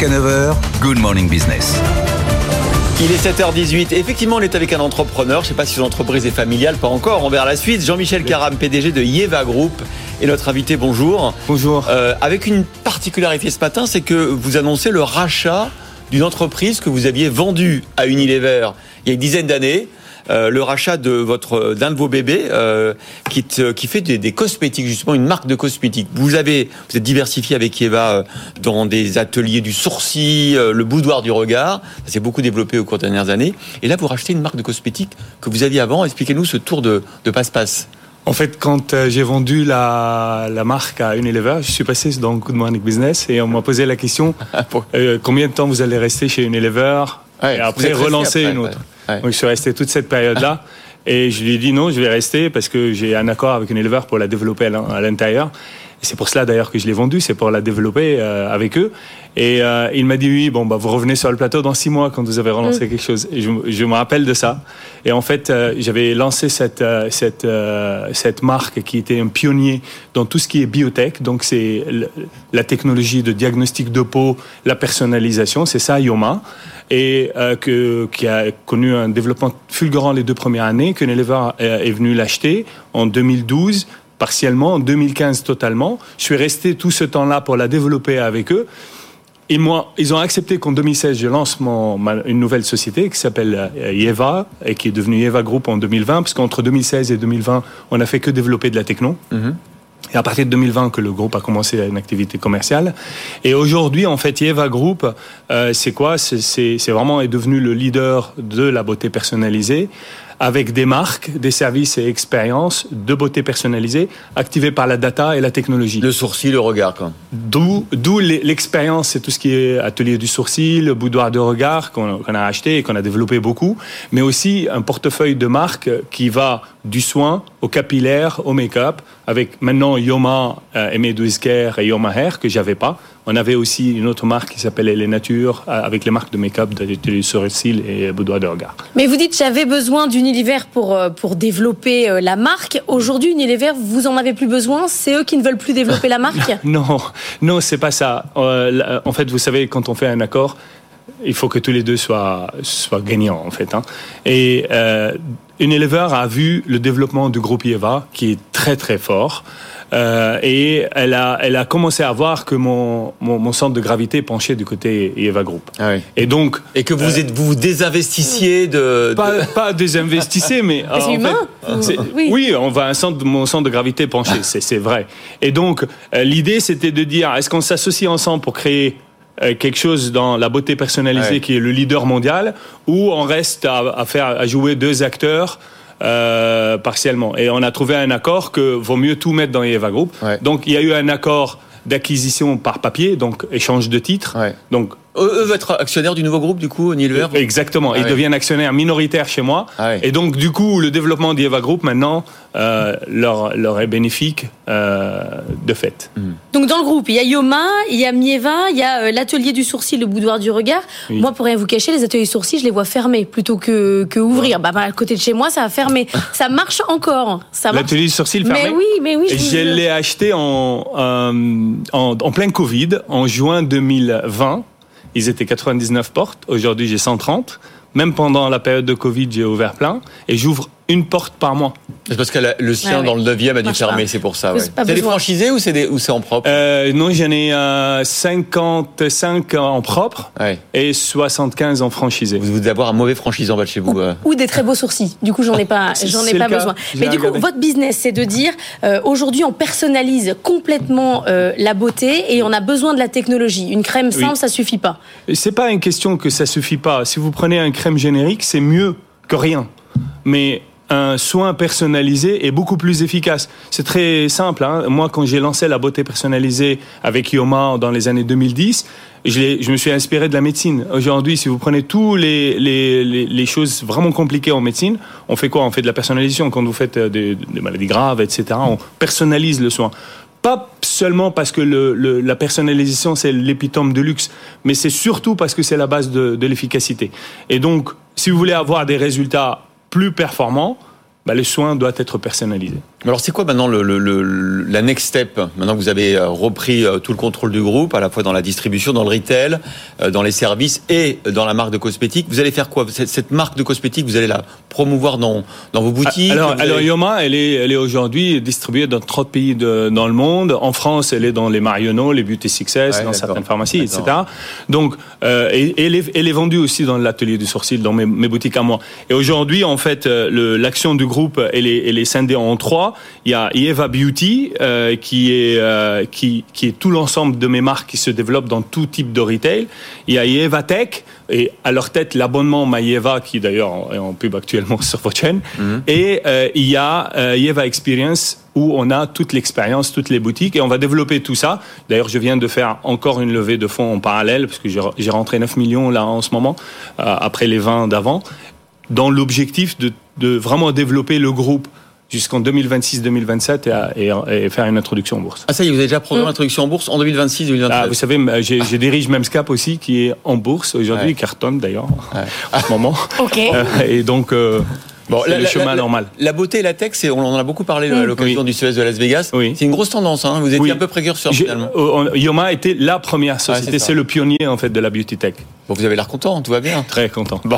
Jusqu'à 9h, Good Morning Business. Il est 7h18. Effectivement, on est avec un entrepreneur. Je ne sais pas si l'entreprise est familiale, pas encore. On verra la suite. Jean-Michel Caram, PDG de Yeva Group, est notre invité. Bonjour. Bonjour. Euh, avec une particularité ce matin, c'est que vous annoncez le rachat d'une entreprise que vous aviez vendue à Unilever il y a une dizaine d'années. Euh, le rachat de votre d'un de vos bébés euh, qui, te- qui fait des, des cosmétiques justement une marque de cosmétiques. Vous avez vous êtes diversifié avec Eva euh, dans des ateliers du sourcil, euh, le boudoir du regard. Ça s'est beaucoup développé au cours des dernières années. Et là, vous rachetez une marque de cosmétiques que vous aviez avant. Expliquez-nous ce tour de, de passe-passe. En fait, quand euh, j'ai vendu la, la marque à Unilever, je suis passé dans Good Morning Business et on m'a posé la question euh, combien de temps vous allez rester chez Unilever? Ouais, et après relancer après, une autre. ouais, ouais. Donc je suis resté toute cette période-là et je lui ai dit non, je vais rester parce que j'ai un accord avec Unilever pour la développer à l'in- à l'intérieur. C'est pour cela d'ailleurs que je l'ai vendue, c'est pour la développer euh, avec eux. Et euh, il m'a dit oui, bon bah vous revenez sur le plateau dans six mois quand vous avez relancé quelque chose. Et je, je me rappelle de ça. Et en fait, euh, j'avais lancé cette cette cette marque qui était un pionnier dans tout ce qui est biotech. Donc c'est la technologie de diagnostic de peau, la personnalisation, c'est ça Yoma. Et euh, qui a connu un développement fulgurant les deux premières années, que Unilever euh, est venu l'acheter en 2012 partiellement, en 2015 totalement. Je suis resté tout ce temps-là pour la développer avec eux. Et moi, ils ont accepté qu'en 2016, je lance mon, une nouvelle société qui s'appelle euh, Yeva et qui est devenue Yeva Group en 2020, parce qu'entre 2016 et 2020, on n'a fait que développer de la techno. Et à partir de 2020 que le groupe a commencé une activité commerciale. Et aujourd'hui, en fait, Yeva Group, euh, c'est quoi? C'est- C'est c'est vraiment est devenu le leader de la beauté personnalisée avec des marques, des services et expériences de beauté personnalisée activés par la data et la technologie. Le sourcil, le regard, quoi. D'où, d'où l'e- l'expérience, c'est tout ce qui est atelier du sourcil, le boudoir de regard qu'on, qu'on a acheté et qu'on a développé beaucoup, mais aussi un portefeuille de marques qui va du soin au capillaire, au make-up, avec maintenant Yoma, euh, Care et Yoma Hair que j'avais pas. On avait aussi une autre marque qui s'appelait Les Natures, avec les marques de make-up, du sourcil et boudoir de regard. Mais vous dites j'avais besoin d'Unilever pour euh, pour développer euh, la marque. Aujourd'hui, Unilever, vous en avez plus besoin? C'est eux qui ne veulent plus développer la marque? Non, non, c'est pas ça. Euh, en fait, vous savez, quand on fait un accord, il faut que tous les deux soient, soient gagnants, en fait. hein. Et euh, Unilever a vu le développement du groupe Yeva, qui est très très fort. Euh, et elle a, elle a commencé à voir que mon, mon, mon centre de gravité penchait du côté Yeva Group. Et donc, Et que vous êtes, vous vous désinvestissiez de. de- pas, pas désinvestissez, mais c'est en humain. fait, c'est- Oui. oui. on va un centre, mon centre de gravité penché, c'est c'est vrai. Et donc euh, l'idée c'était de dire est-ce qu'on s'associe ensemble pour créer euh, quelque chose dans la beauté personnalisée Ouais. qui est le leader mondial ou on reste à, à faire à jouer deux acteurs euh, partiellement et on a trouvé un accord que vaut mieux tout mettre dans Eva Group. Ouais. Donc il y a eu un accord d'acquisition par papier, donc échange de titres. Ouais. Donc Eux, eux veulent être actionnaires du nouveau groupe, du coup, Unilever Exactement. Ah Ils ouais. deviennent actionnaires minoritaires chez moi. Ah ouais. Et donc, du coup, le développement d'Eva Group, maintenant, euh, leur, leur est bénéfique euh, de fait. Donc dans le groupe, il y a Yoma, il y a Mieva, il y a euh, l'atelier du sourcil, le boudoir du regard. Oui. Moi, pour rien vous cacher, les ateliers du sourcil, je les vois fermés plutôt que, que ouvrir. Bah, bah, à côté de chez moi, ça a fermé. ça marche encore. Ça marche. L'atelier du sourcil fermé Mais oui, mais oui. Je Je l'ai acheté en, euh, en, en plein Covid, en juin 2020. Ils étaient 99 portes. Aujourd'hui, j'ai 130. Même pendant la période de Covid, j'ai ouvert plein. Et j'ouvre une porte par mois. C'est parce que la- le sien Ouais, dans le 9e a dû fermer, c'est pour ça. Ouais. c'est des franchisés ou c'est des- ou c'est en propre? Euh, non, j'en ai euh, 55 en propre Ouais. et 75 en franchisé. Vous devez avoir un mauvais franchisant en bas de chez vous. euh. ou des très beaux sourcils. Du coup, j'en ai pas, C'est- j'en ai c'est pas besoin. Mais du coup, votre business, c'est de dire euh, aujourd'hui, on personnalise complètement euh, la beauté et on a besoin de la technologie. Une crème simple, Oui. ça suffit pas. Et C'est pas une question que ça suffit pas. Si vous prenez un crème générique, c'est mieux que rien. Mais un soin personnalisé est beaucoup plus efficace. C'est très simple. hein. Moi, quand j'ai lancé la beauté personnalisée avec Yoma dans les années 2010, je, je me suis inspiré de la médecine. Aujourd'hui, si vous prenez tous les, les, les, les choses vraiment compliquées en médecine, on fait quoi? On fait de la personnalisation. Quand vous faites euh, des, des maladies graves, etc., on personnalise le soin. Pas seulement parce que le, le- la personnalisation, c'est l'épitome de luxe, mais c'est surtout parce que c'est la base de, de l'efficacité. Et donc, si vous voulez avoir des résultats plus performants, bah, le soin doit être personnalisé. Alors c'est quoi maintenant le, le, le, la next step Maintenant que vous avez euh, repris euh, tout le contrôle du groupe, à la fois dans la distribution, dans le retail, euh, dans les services et dans la marque de cosmétiques, vous allez faire quoi? Cette, cette marque de cosmétiques, vous allez la promouvoir dans, dans vos boutiques? Alors, vous alors allez- Yoma, elle est, elle est aujourd'hui distribuée dans 30 pays de- dans le monde. En France, elle est dans les Marionneaux, les Beauty Success, Ouais, dans certaines pharmacies, etc. Donc, euh, et, elle, est, elle est vendue aussi dans l'atelier du sourcil, dans mes, mes boutiques à moi. Et aujourd'hui, en fait, l'action du groupe, elle est, elle est scindée en trois. Il y a Eva Beauty, euh, qui est euh, qui, qui est tout l'ensemble de mes marques qui se développent dans tout type de retail. Il y a Eva Tech et à leur tête l'abonnement MyEva qui d'ailleurs est en pub actuellement sur votre chaîne. Et euh, il y a Eva Experience où on a toute l'expérience, toutes les boutiques et on va développer tout ça. D'ailleurs, je viens de faire encore une levée de fonds en parallèle parce que j'ai j'ai rentré 9 millions là en ce moment euh, après les 20 d'avant dans l'objectif de, de vraiment développer le groupe jusqu'en 2026-2027 et, à- et, et faire une introduction en bourse. Ah ça y est, vous avez déjà programmé l'introduction en bourse en 2026-2027 Ah, vous savez, j'ai j'ai dirige Memscap aussi, qui est en bourse aujourd'hui, Ouais. cartonne d'ailleurs, Ouais. en ce moment. Ok. Euh, et donc, euh, Bon, le chemin normal. La beauté et la tech, c'est, on en a beaucoup parlé à l'occasion Oui. du CES de Las Vegas. Oui. C'est une grosse tendance. Hein. Vous étiez Oui. un peu précurseur finalement. euh, on- Yoma était la première société, c'est le pionnier en fait de la beauty tech. Bon, vous avez l'air content, tout va bien. Très content. Bon.